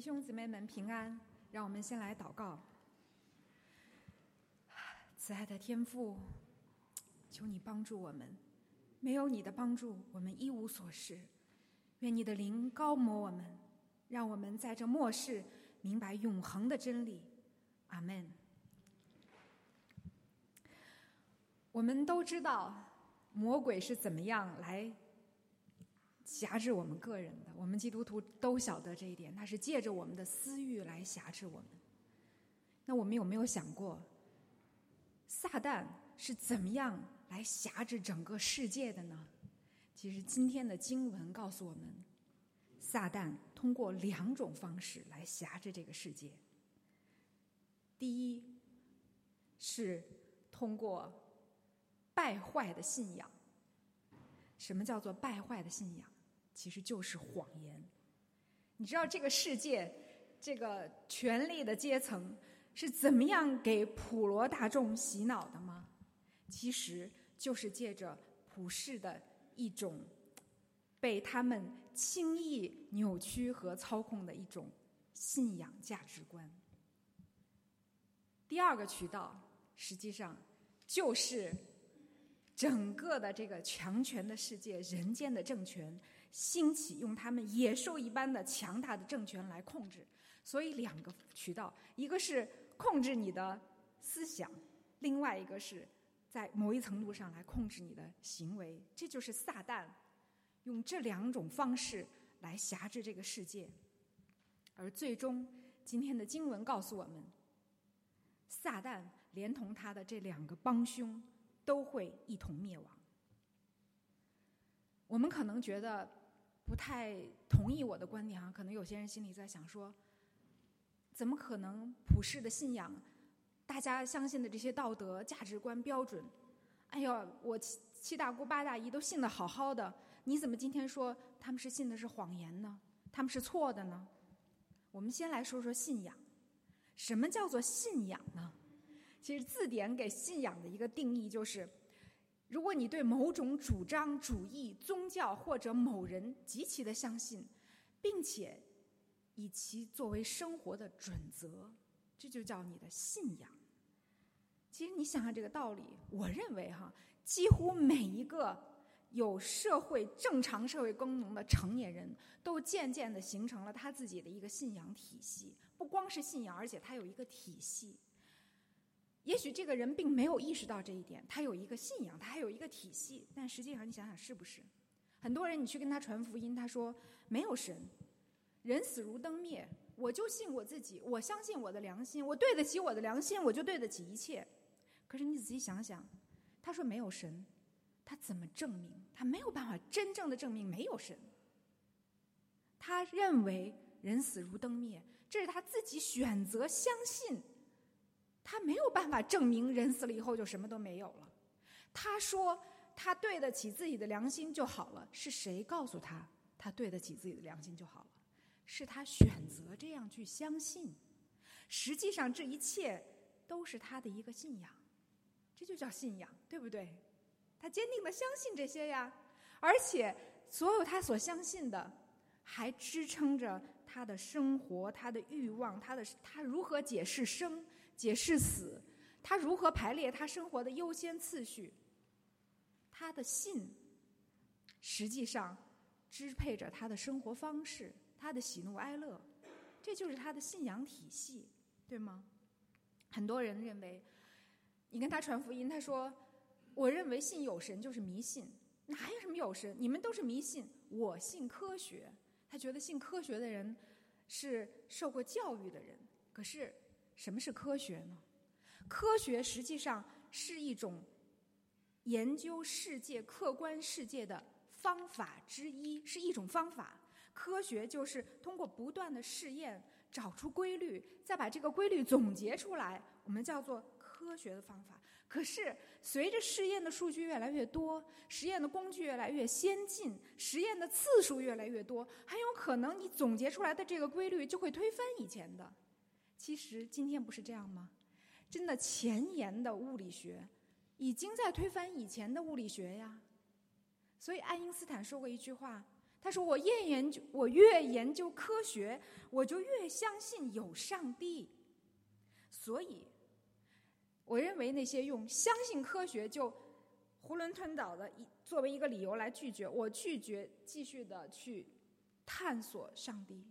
弟兄姊妹们平安，让我们先来祷告。慈爱的天父，求你帮助我们，没有你的帮助，我们一无所事。愿你的灵高摩我们，让我们在这末世明白永恒的真理。阿门。我们都知道魔鬼是怎么样来辖制我们个人的，我们基督徒都晓得这一点，他是借着我们的私欲来辖制我们。那我们有没有想过，撒旦是怎么样来辖制整个世界的呢？其实今天的经文告诉我们，撒旦通过两种方式来辖制这个世界。第一是通过败坏的信仰。什么叫做败坏的信仰？其实就是谎言。你知道这个世界这个权力的阶层是怎么样给普罗大众洗脑的吗？其实就是借着普世的一种被他们轻易扭曲和操控的一种信仰价值观。第二个渠道，实际上就是整个的这个强权的世界、人间的政权兴起，用他们野兽一般的强大的政权来控制。所以，两个渠道，一个是控制你的思想，另外一个是在某一程度上来控制你的行为。这就是撒旦用这两种方式来辖制这个世界。而最终，今天的经文告诉我们。撒旦连同他的这两个帮凶都会一同灭亡。我们可能觉得不太同意我的观点啊，可能有些人心里在想说：怎么可能普世的信仰，大家相信的这些道德价值观标准？哎呦，我七七大姑八大姨都信的好好的，你怎么今天说他们是信的是谎言呢？他们是错的呢？我们先来说说信仰。什么叫做信仰呢？其实字典给信仰的一个定义就是：如果你对某种主张、主义、宗教或者某人极其的相信，并且以其作为生活的准则，这就叫你的信仰。其实你想想这个道理，我认为哈，几乎每一个有社会正常社会功能的成年人都渐渐的形成了他自己的一个信仰体系。不光是信仰，而且他有一个体系。也许这个人并没有意识到这一点，他有一个信仰，他还有一个体系。但实际上，你想想是不是？很多人你去跟他传福音，他说没有神，人死如灯灭，我就信我自己，我相信我的良心，我对得起我的良心，我就对得起一切。可是你仔细想想，他说没有神，他怎么证明？他没有办法真正的证明没有神。他认为。人死如灯灭，这是他自己选择相信，他没有办法证明人死了以后就什么都没有了。他说他对得起自己的良心就好了，是谁告诉他他对得起自己的良心就好了？是他选择这样去相信。实际上这一切都是他的一个信仰，这就叫信仰，对不对？他坚定的相信这些呀，而且所有他所相信的。还支撑着他的生活，他的欲望，他的他如何解释生，解释死，他如何排列他生活的优先次序。他的信，实际上支配着他的生活方式，他的喜怒哀乐，这就是他的信仰体系，对吗？很多人认为，你跟他传福音，他说：“我认为信有神就是迷信，哪有什么有神？你们都是迷信，我信科学。”他觉得信科学的人是受过教育的人，可是什么是科学呢？科学实际上是一种研究世界、客观世界的方法之一，是一种方法。科学就是通过不断的试验找出规律，再把这个规律总结出来，我们叫做。科学的方法，可是随着试验的数据越来越多，实验的工具越来越先进，实验的次数越来越多，很有可能你总结出来的这个规律就会推翻以前的。其实今天不是这样吗？真的，前沿的物理学已经在推翻以前的物理学呀。所以爱因斯坦说过一句话，他说：“我越研究，我越研究科学，我就越相信有上帝。所以，我认为那些用相信科学就囫囵吞枣的一作为一个理由来拒绝，我拒绝继续的去探索上帝。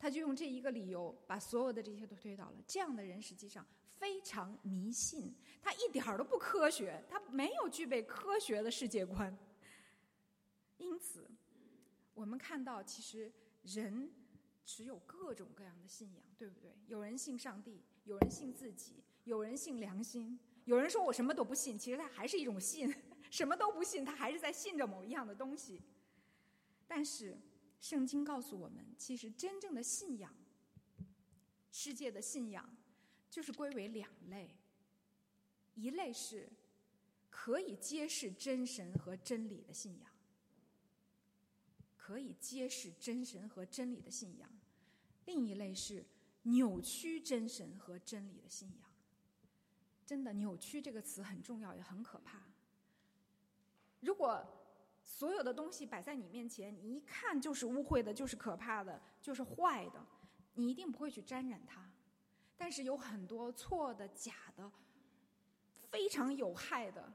他就用这一个理由把所有的这些都推倒了。这样的人实际上非常迷信，他一点儿都不科学，他没有具备科学的世界观。因此。”我们看到，其实人持有各种各样的信仰，对不对？有人信上帝，有人信自己，有人信良心，有人说我什么都不信，其实他还是一种信，什么都不信，他还是在信着某一样的东西。但是，圣经告诉我们，其实真正的信仰，世界的信仰，就是归为两类：一类是可以揭示真神和真理的信仰。可以揭示真神和真理的信仰，另一类是扭曲真神和真理的信仰。真的，扭曲这个词很重要，也很可怕。如果所有的东西摆在你面前，你一看就是污秽的，就是可怕的，就是坏的，你一定不会去沾染它。但是有很多错的、假的、非常有害的，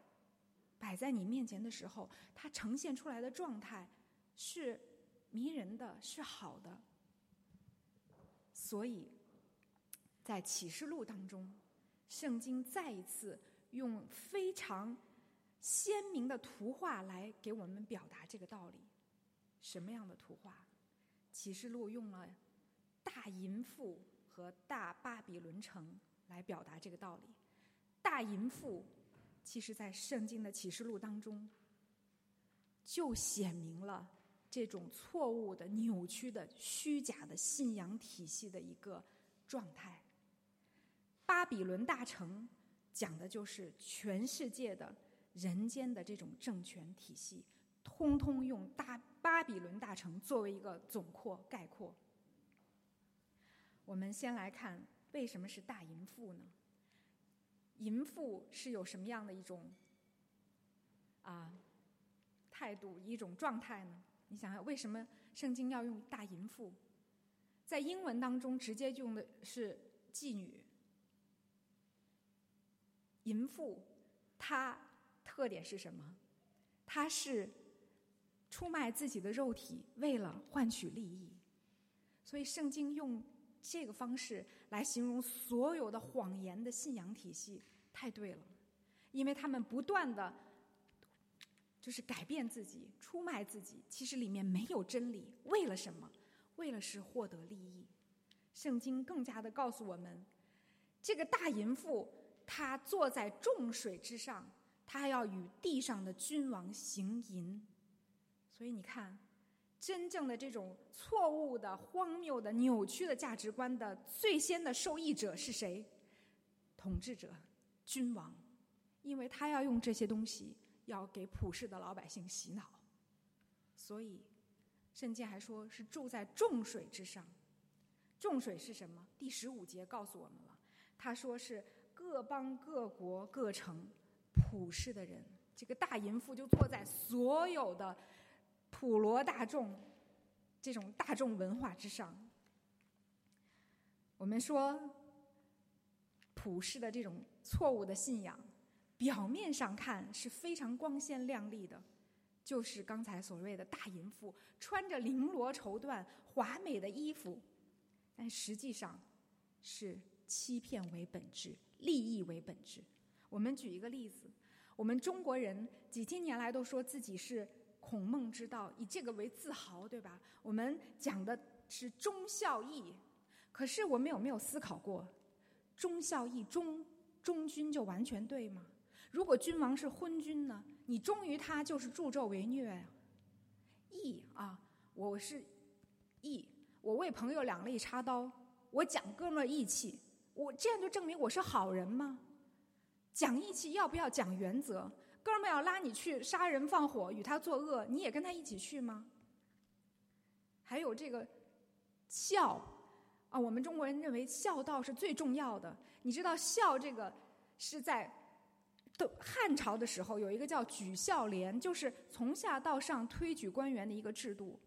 摆在你面前的时候，它呈现出来的状态。是迷人的，是好的。所以，在启示录当中，圣经再一次用非常鲜明的图画来给我们表达这个道理。什么样的图画？启示录用了大淫妇和大巴比伦城来表达这个道理。大淫妇，其实在圣经的启示录当中就显明了。这种错误的、扭曲的、虚假的信仰体系的一个状态。巴比伦大城讲的就是全世界的人间的这种政权体系，通通用大巴比伦大城作为一个总括概括。我们先来看为什么是大淫妇呢？淫妇是有什么样的一种啊态度、一种状态呢？你想想，为什么圣经要用大淫妇？在英文当中，直接用的是妓女。淫妇，她特点是什么？他是出卖自己的肉体，为了换取利益。所以，圣经用这个方式来形容所有的谎言的信仰体系，太对了，因为他们不断的。就是改变自己，出卖自己，其实里面没有真理。为了什么？为了是获得利益。圣经更加的告诉我们，这个大淫妇，她坐在众水之上，他还要与地上的君王行淫。所以你看，真正的这种错误的、荒谬的、扭曲的价值观的最先的受益者是谁？统治者，君王，因为他要用这些东西。要给普世的老百姓洗脑，所以圣经还说是住在众水之上。众水是什么？第十五节告诉我们了，他说是各邦各国各城普世的人。这个大淫妇就坐在所有的普罗大众这种大众文化之上。我们说普世的这种错误的信仰。表面上看是非常光鲜亮丽的，就是刚才所谓的大淫妇，穿着绫罗绸缎、华美的衣服，但实际上是欺骗为本质，利益为本质。我们举一个例子，我们中国人几千年来都说自己是孔孟之道，以这个为自豪，对吧？我们讲的是忠孝义，可是我们有没有思考过，忠孝义忠忠君就完全对吗？如果君王是昏君呢？你忠于他就是助纣为虐呀！义啊，我是义，我为朋友两肋插刀，我讲哥们义气，我这样就证明我是好人吗？讲义气要不要讲原则？哥们要拉你去杀人放火，与他作恶，你也跟他一起去吗？还有这个孝啊，我们中国人认为孝道是最重要的。你知道孝这个是在。汉朝的时候，有一个叫举孝廉，就是从下到上推举官员的一个制度。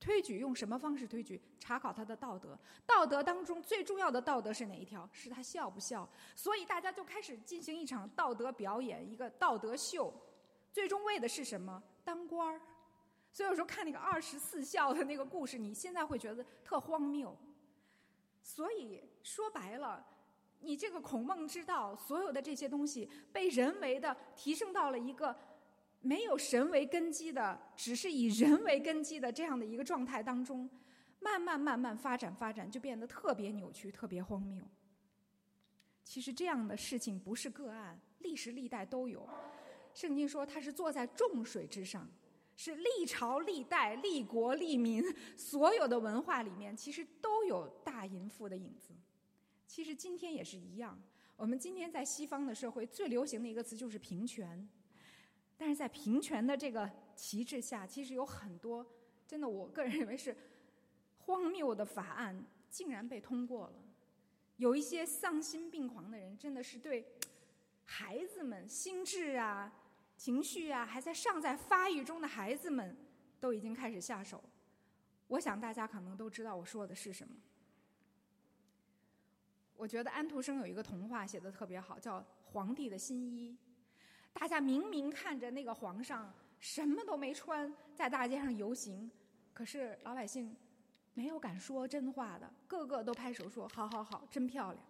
推举用什么方式推举？查考他的道德。道德当中最重要的道德是哪一条？是他孝不孝。所以大家就开始进行一场道德表演，一个道德秀。最终为的是什么？当官儿。所以有时候看那个二十四孝的那个故事，你现在会觉得特荒谬。所以说白了，你这个孔孟之道，所有的这些东西被人为的提升到了一个。没有神为根基的，只是以人为根基的这样的一个状态当中，慢慢慢慢发展发展，就变得特别扭曲、特别荒谬。其实这样的事情不是个案，历史历代都有。圣经说他是坐在众水之上，是历朝历代、历国历民所有的文化里面，其实都有大淫妇的影子。其实今天也是一样，我们今天在西方的社会最流行的一个词就是平权。但是在平权的这个旗帜下，其实有很多真的，我个人认为是荒谬的法案竟然被通过了。有一些丧心病狂的人，真的是对孩子们心智啊、情绪啊还在尚在发育中的孩子们，都已经开始下手。我想大家可能都知道我说的是什么。我觉得安徒生有一个童话写的特别好，叫《皇帝的新衣》。大家明明看着那个皇上什么都没穿，在大街上游行，可是老百姓没有敢说真话的，个个都拍手说：“好好好，真漂亮。”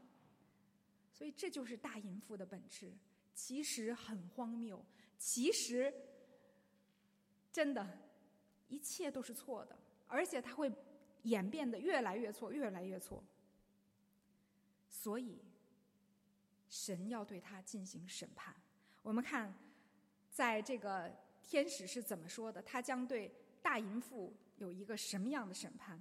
所以这就是大淫妇的本质，其实很荒谬，其实真的，一切都是错的，而且它会演变得越来越错，越来越错。所以，神要对他进行审判。我们看，在这个天使是怎么说的？他将对大淫妇有一个什么样的审判？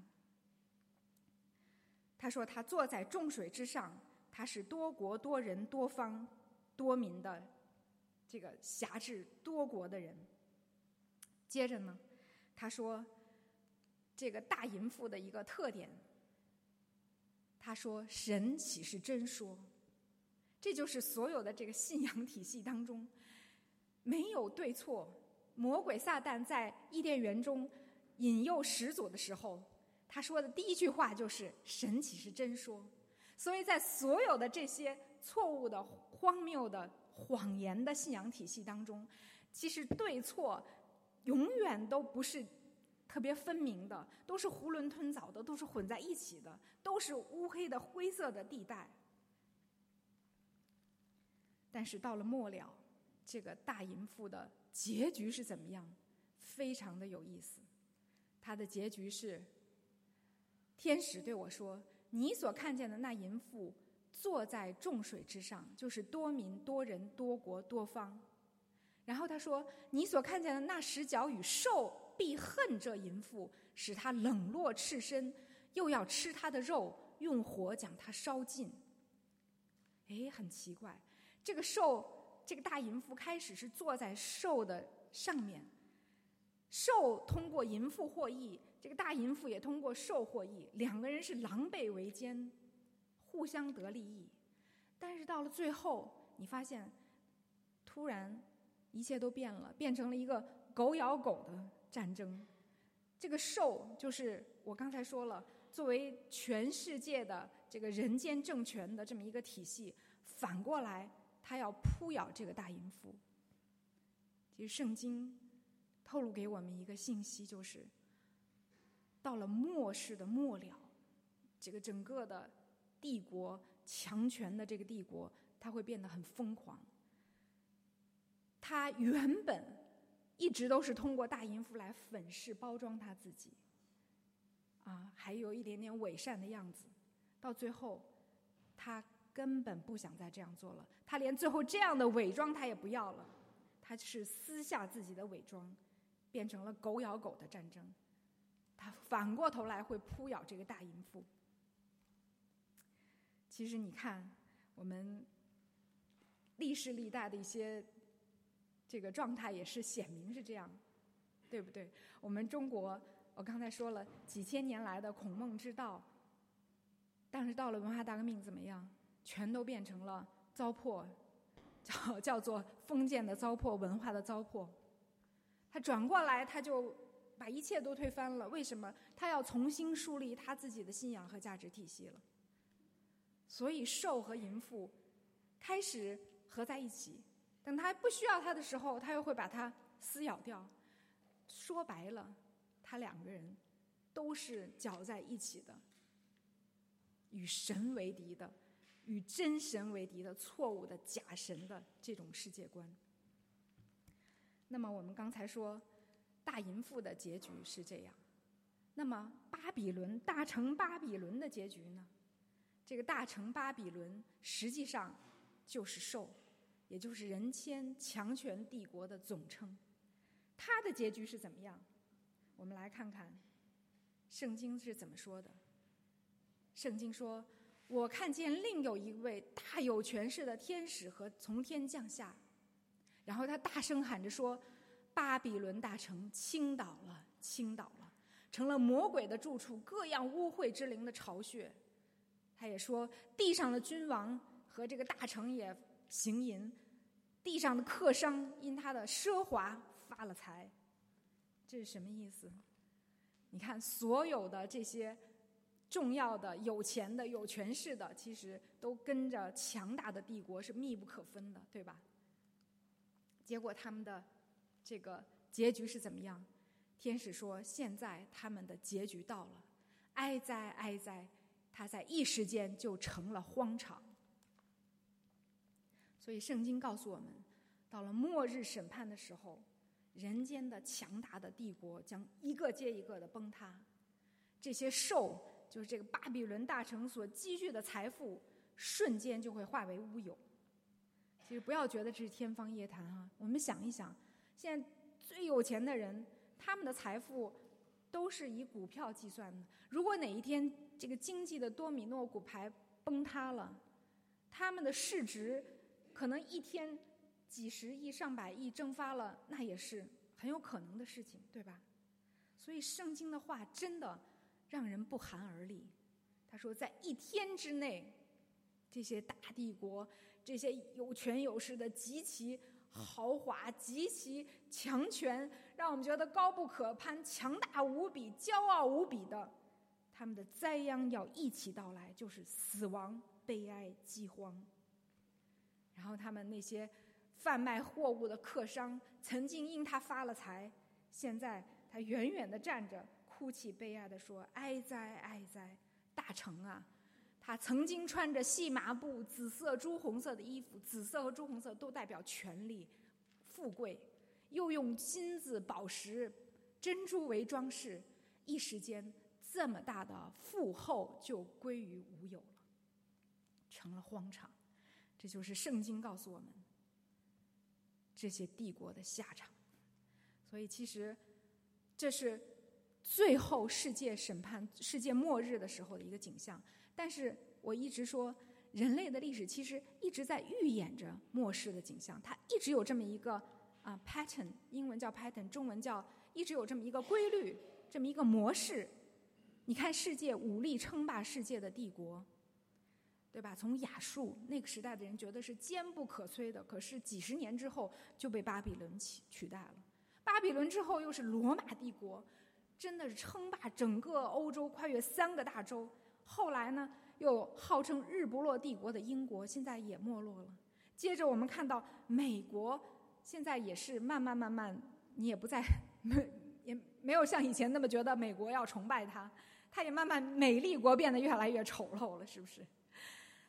他说：“他坐在众水之上，他是多国多人多方多民的这个辖制多国的人。”接着呢，他说：“这个大淫妇的一个特点，他说神岂是真说？”这就是所有的这个信仰体系当中，没有对错。魔鬼撒旦在伊甸园中引诱始祖的时候，他说的第一句话就是“神岂是真说”。所以在所有的这些错误的、荒谬的、谎言的信仰体系当中，其实对错永远都不是特别分明的，都是囫囵吞枣的，都是混在一起的，都是乌黑的灰色的地带。但是到了末了，这个大淫妇的结局是怎么样？非常的有意思。他的结局是：天使对我说：“你所看见的那淫妇坐在众水之上，就是多民、多人、多国、多方。”然后他说：“你所看见的那十角与兽必恨这淫妇，使他冷落赤身，又要吃他的肉，用火将他烧尽。”哎，很奇怪。这个兽，这个大淫妇开始是坐在兽的上面，兽通过淫妇获益，这个大淫妇也通过兽获益，两个人是狼狈为奸，互相得利益。但是到了最后，你发现，突然一切都变了，变成了一个狗咬狗的战争。这个兽就是我刚才说了，作为全世界的这个人间政权的这么一个体系，反过来。他要扑咬这个大淫妇。其实圣经透露给我们一个信息，就是到了末世的末了，这个整个的帝国强权的这个帝国，它会变得很疯狂。他原本一直都是通过大淫妇来粉饰包装他自己，啊，还有一点点伪善的样子，到最后他。根本不想再这样做了，他连最后这样的伪装他也不要了，他是撕下自己的伪装，变成了狗咬狗的战争，他反过头来会扑咬这个大淫妇。其实你看，我们历世历代的一些这个状态也是显明是这样，对不对？我们中国，我刚才说了几千年来的孔孟之道，但是到了文化大革命怎么样？全都变成了糟粕，叫叫做封建的糟粕、文化的糟粕。他转过来，他就把一切都推翻了。为什么？他要重新树立他自己的信仰和价值体系了。所以，兽和淫妇开始合在一起。等他不需要他的时候，他又会把它撕咬掉。说白了，他两个人都是搅在一起的，与神为敌的，与真神为敌的错误的假神的这种世界观。那么我们刚才说，大淫妇的结局是这样。那么巴比伦大城巴比伦的结局呢？这个大城巴比伦实际上就是兽，也就是人间强权帝国的总称。它的结局是怎么样？我们来看看圣经是怎么说的。圣经说：“我看见另有一位大有权势的天使和从天降下。”然后他大声喊着说：“巴比伦大城倾倒了，倾倒了，成了魔鬼的住处，各样污秽之灵的巢穴。”他也说：“地上的君王和这个大城也行淫，地上的客商因他的奢华发了财。”这是什么意思？你看，所有的这些重要的、有钱的、有权势的，其实都跟着强大的帝国是密不可分的，对吧？结果他们的这个结局是怎么样？天使说：“现在他们的结局到了，哀哉哀哉！他在一时间就成了荒场。”所以圣经告诉我们，到了末日审判的时候，人间的强大的帝国将一个接一个的崩塌，这些兽就是这个巴比伦大城所积聚的财富，瞬间就会化为乌有。其实不要觉得这是天方夜谭哈，我们想一想，现在最有钱的人，他们的财富都是以股票计算的。如果哪一天这个经济的多米诺骨牌崩塌了，他们的市值可能一天几十亿、上百亿蒸发了，那也是很有可能的事情，对吧？所以圣经的话真的让人不寒而栗。他说，在一天之内，这些大帝国。这些有权有势的、极其豪华、极其强权，让我们觉得高不可攀、强大无比、骄傲无比的，他们的灾殃要一起到来，就是死亡、悲哀、饥荒。然后他们那些贩卖货物的客商，曾经因他发了财，现在他远远的站着，哭泣悲哀的说：“哀哉，哀哉，大成啊！”他曾经穿着细麻布、紫色、朱红色的衣服，紫色和朱红色都代表权力、富贵，又用金子、宝石、珍珠为装饰，一时间这么大的富厚就归于无有了，成了荒场。这就是圣经告诉我们这些帝国的下场。所以，其实这是最后世界审判、世界末日的时候的一个景象。但是我一直说，人类的历史其实一直在预演着末世的景象，它一直有这么一个啊 pattern，英文叫 pattern，中文叫一直有这么一个规律，这么一个模式。你看，世界武力称霸世界的帝国，对吧？从亚述那个时代的人觉得是坚不可摧的，可是几十年之后就被巴比伦取取代了。巴比伦之后又是罗马帝国，真的是称霸整个欧洲，跨越三个大洲。后来呢，又号称日不落帝国的英国，现在也没落了。接着我们看到美国，现在也是慢慢慢慢，你也不再没也没有像以前那么觉得美国要崇拜它，它也慢慢美丽国变得越来越丑陋了，是不是？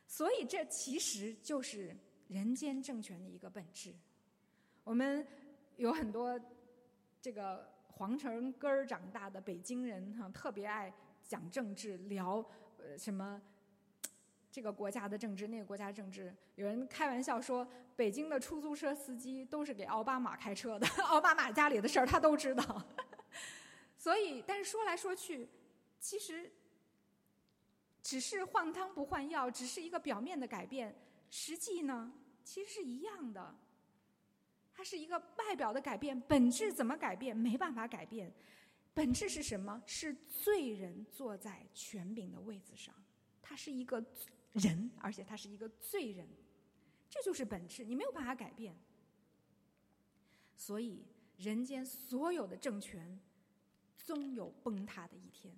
所以这其实就是人间政权的一个本质。我们有很多这个皇城根儿长大的北京人哈，特别爱讲政治，聊。呃，什么？这个国家的政治，那个国家政治，有人开玩笑说，北京的出租车司机都是给奥巴马开车的，奥巴马家里的事儿他都知道。所以，但是说来说去，其实只是换汤不换药，只是一个表面的改变，实际呢，其实是一样的。它是一个外表的改变，本质怎么改变？没办法改变。本质是什么？是罪人坐在权柄的位子上，他是一个人，而且他是一个罪人。这就是本质，你没有办法改变。所以，人间所有的政权，终有崩塌的一天。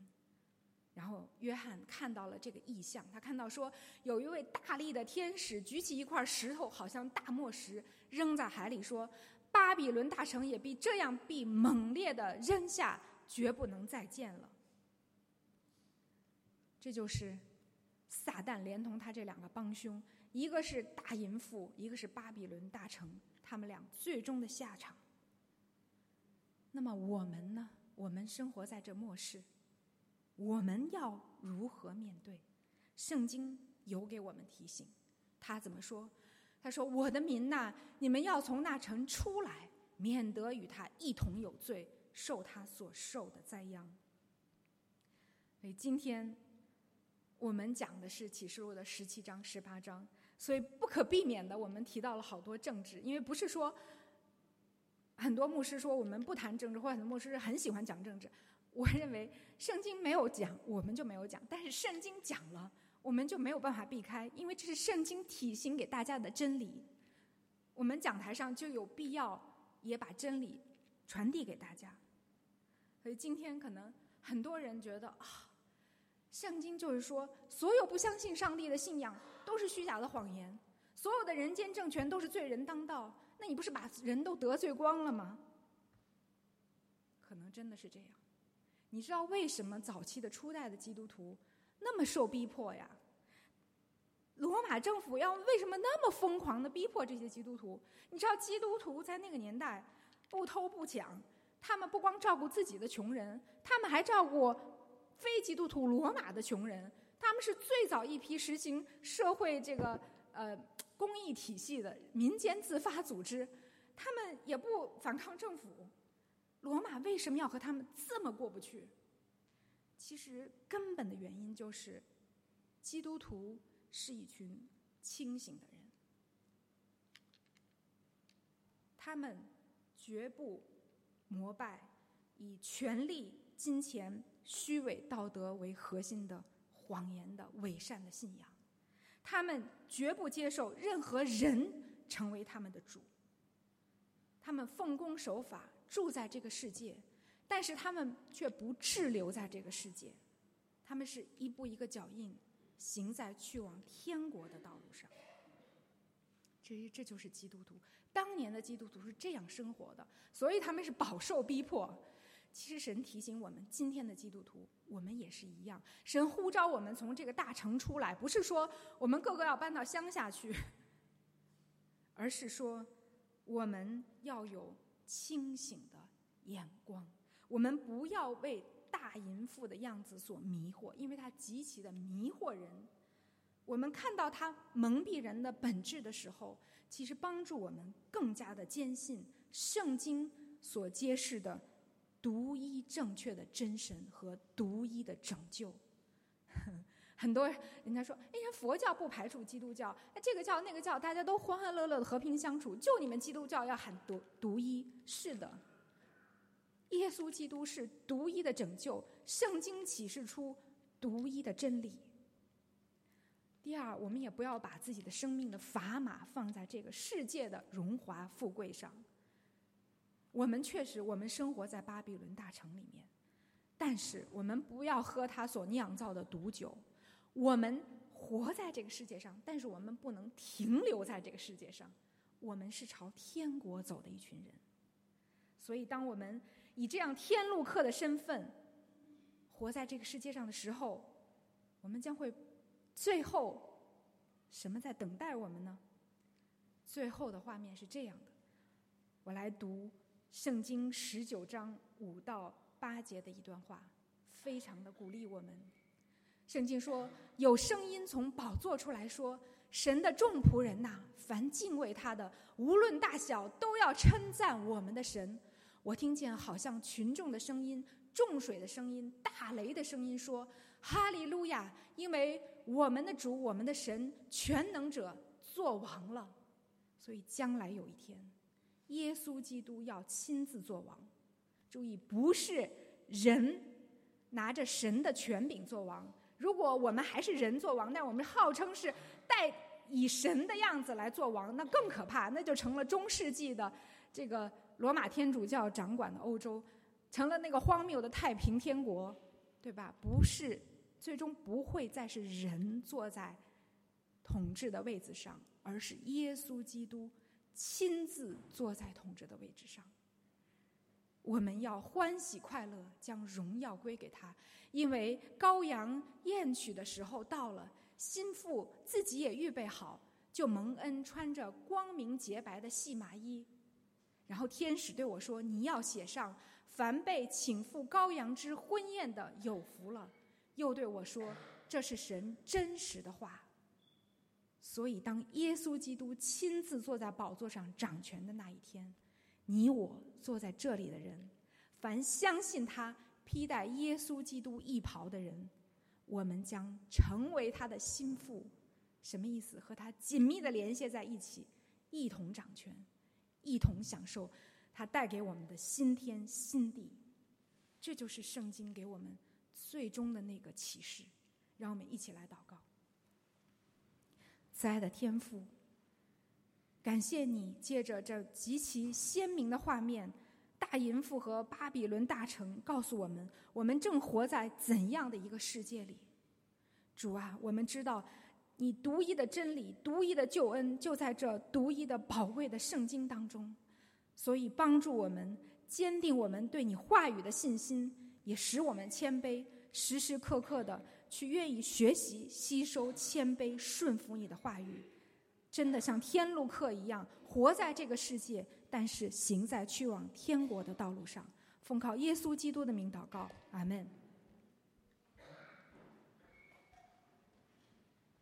然后，约翰看到了这个异象，他看到说，有一位大力的天使举起一块石头，好像大磨石，扔在海里，说：“巴比伦大城也必这样必猛烈的扔下，绝不能再见了。”这就是撒旦连同他这两个帮凶，一个是大淫妇，一个是巴比伦大城，他们俩最终的下场。那么我们呢？我们生活在这末世。我们要如何面对？圣经有给我们提醒，他怎么说？他说：“我的民呐，你们要从那城出来，免得与他一同有罪，受他所受的灾殃。”所以今天我们讲的是启示录的十七章、十八章，所以不可避免的，我们提到了好多政治，因为不是说很多牧师说我们不谈政治，或者很多牧师很喜欢讲政治。我认为圣经没有讲，我们就没有讲；但是圣经讲了，我们就没有办法避开，因为这是圣经体型给大家的真理。我们讲台上就有必要也把真理传递给大家。所以今天可能很多人觉得啊，圣经就是说，所有不相信上帝的信仰都是虚假的谎言，所有的人间政权都是罪人当道。那你不是把人都得罪光了吗？可能真的是这样。你知道为什么早期的初代的基督徒那么受逼迫呀？罗马政府要为什么那么疯狂的逼迫这些基督徒？你知道基督徒在那个年代不偷不抢，他们不光照顾自己的穷人，他们还照顾非基督徒罗马的穷人。他们是最早一批实行社会这个呃公益体系的民间自发组织，他们也不反抗政府。罗马为什么要和他们这么过不去？其实根本的原因就是，基督徒是一群清醒的人，他们绝不膜拜以权力、金钱、虚伪、道德为核心的谎言的伪善的信仰，他们绝不接受任何人成为他们的主，他们奉公守法。住在这个世界，但是他们却不滞留在这个世界，他们是一步一个脚印，行在去往天国的道路上。这这就是基督徒，当年的基督徒是这样生活的，所以他们是饱受逼迫。其实神提醒我们，今天的基督徒，我们也是一样。神呼召我们从这个大城出来，不是说我们个个要搬到乡下去，而是说我们要有。清醒的眼光，我们不要为大淫妇的样子所迷惑，因为它极其的迷惑人。我们看到它蒙蔽人的本质的时候，其实帮助我们更加的坚信圣经所揭示的独一正确的真神和独一的拯救。很多人家说，哎呀，佛教不排除基督教，哎，这个教那个教，大家都欢欢乐乐的和平相处，就你们基督教要喊独独一。是的，耶稣基督是独一的拯救，圣经启示出独一的真理。第二，我们也不要把自己的生命的砝码放在这个世界的荣华富贵上。我们确实，我们生活在巴比伦大城里面，但是我们不要喝他所酿造的毒酒。我们活在这个世界上，但是我们不能停留在这个世界上。我们是朝天国走的一群人，所以当我们以这样天路客的身份活在这个世界上的时候，我们将会最后什么在等待我们呢？最后的画面是这样的，我来读圣经十九章五到八节的一段话，非常的鼓励我们。圣经说：“有声音从宝座出来说，神的众仆人呐，凡敬畏他的，无论大小，都要称赞我们的神。我听见好像群众的声音、众水的声音、大雷的声音，说：哈利路亚！因为我们的主、我们的神全能者做王了。所以将来有一天，耶稣基督要亲自做王。注意，不是人拿着神的权柄做王。”如果我们还是人做王，但我们号称是带以神的样子来做王，那更可怕，那就成了中世纪的这个罗马天主教掌管的欧洲，成了那个荒谬的太平天国，对吧？不是，最终不会再是人坐在统治的位子上，而是耶稣基督亲自坐在统治的位置上。我们要欢喜快乐，将荣耀归给他，因为羔羊宴娶的时候到了。心腹自己也预备好，就蒙恩穿着光明洁白的细麻衣。然后天使对我说：“你要写上，凡被请赴羔羊之婚宴的有福了。”又对我说：“这是神真实的话。”所以，当耶稣基督亲自坐在宝座上掌权的那一天，你我坐在这里的人，凡相信他披戴耶稣基督衣袍的人。我们将成为他的心腹，什么意思？和他紧密的联系在一起，一同掌权，一同享受他带给我们的新天新地。这就是圣经给我们最终的那个启示。让我们一起来祷告。慈爱的天父，感谢你借着这极其鲜明的画面。大淫妇和巴比伦大城告诉我们：我们正活在怎样的一个世界里？主啊，我们知道你独一的真理、独一的救恩就在这独一的宝贵的圣经当中，所以帮助我们坚定我们对你话语的信心，也使我们谦卑，时时刻刻的去愿意学习、吸收、谦卑、顺服你的话语，真的像天路客一样活在这个世界。但是行在去往天国的道路上，奉靠耶稣基督的名祷告，阿门。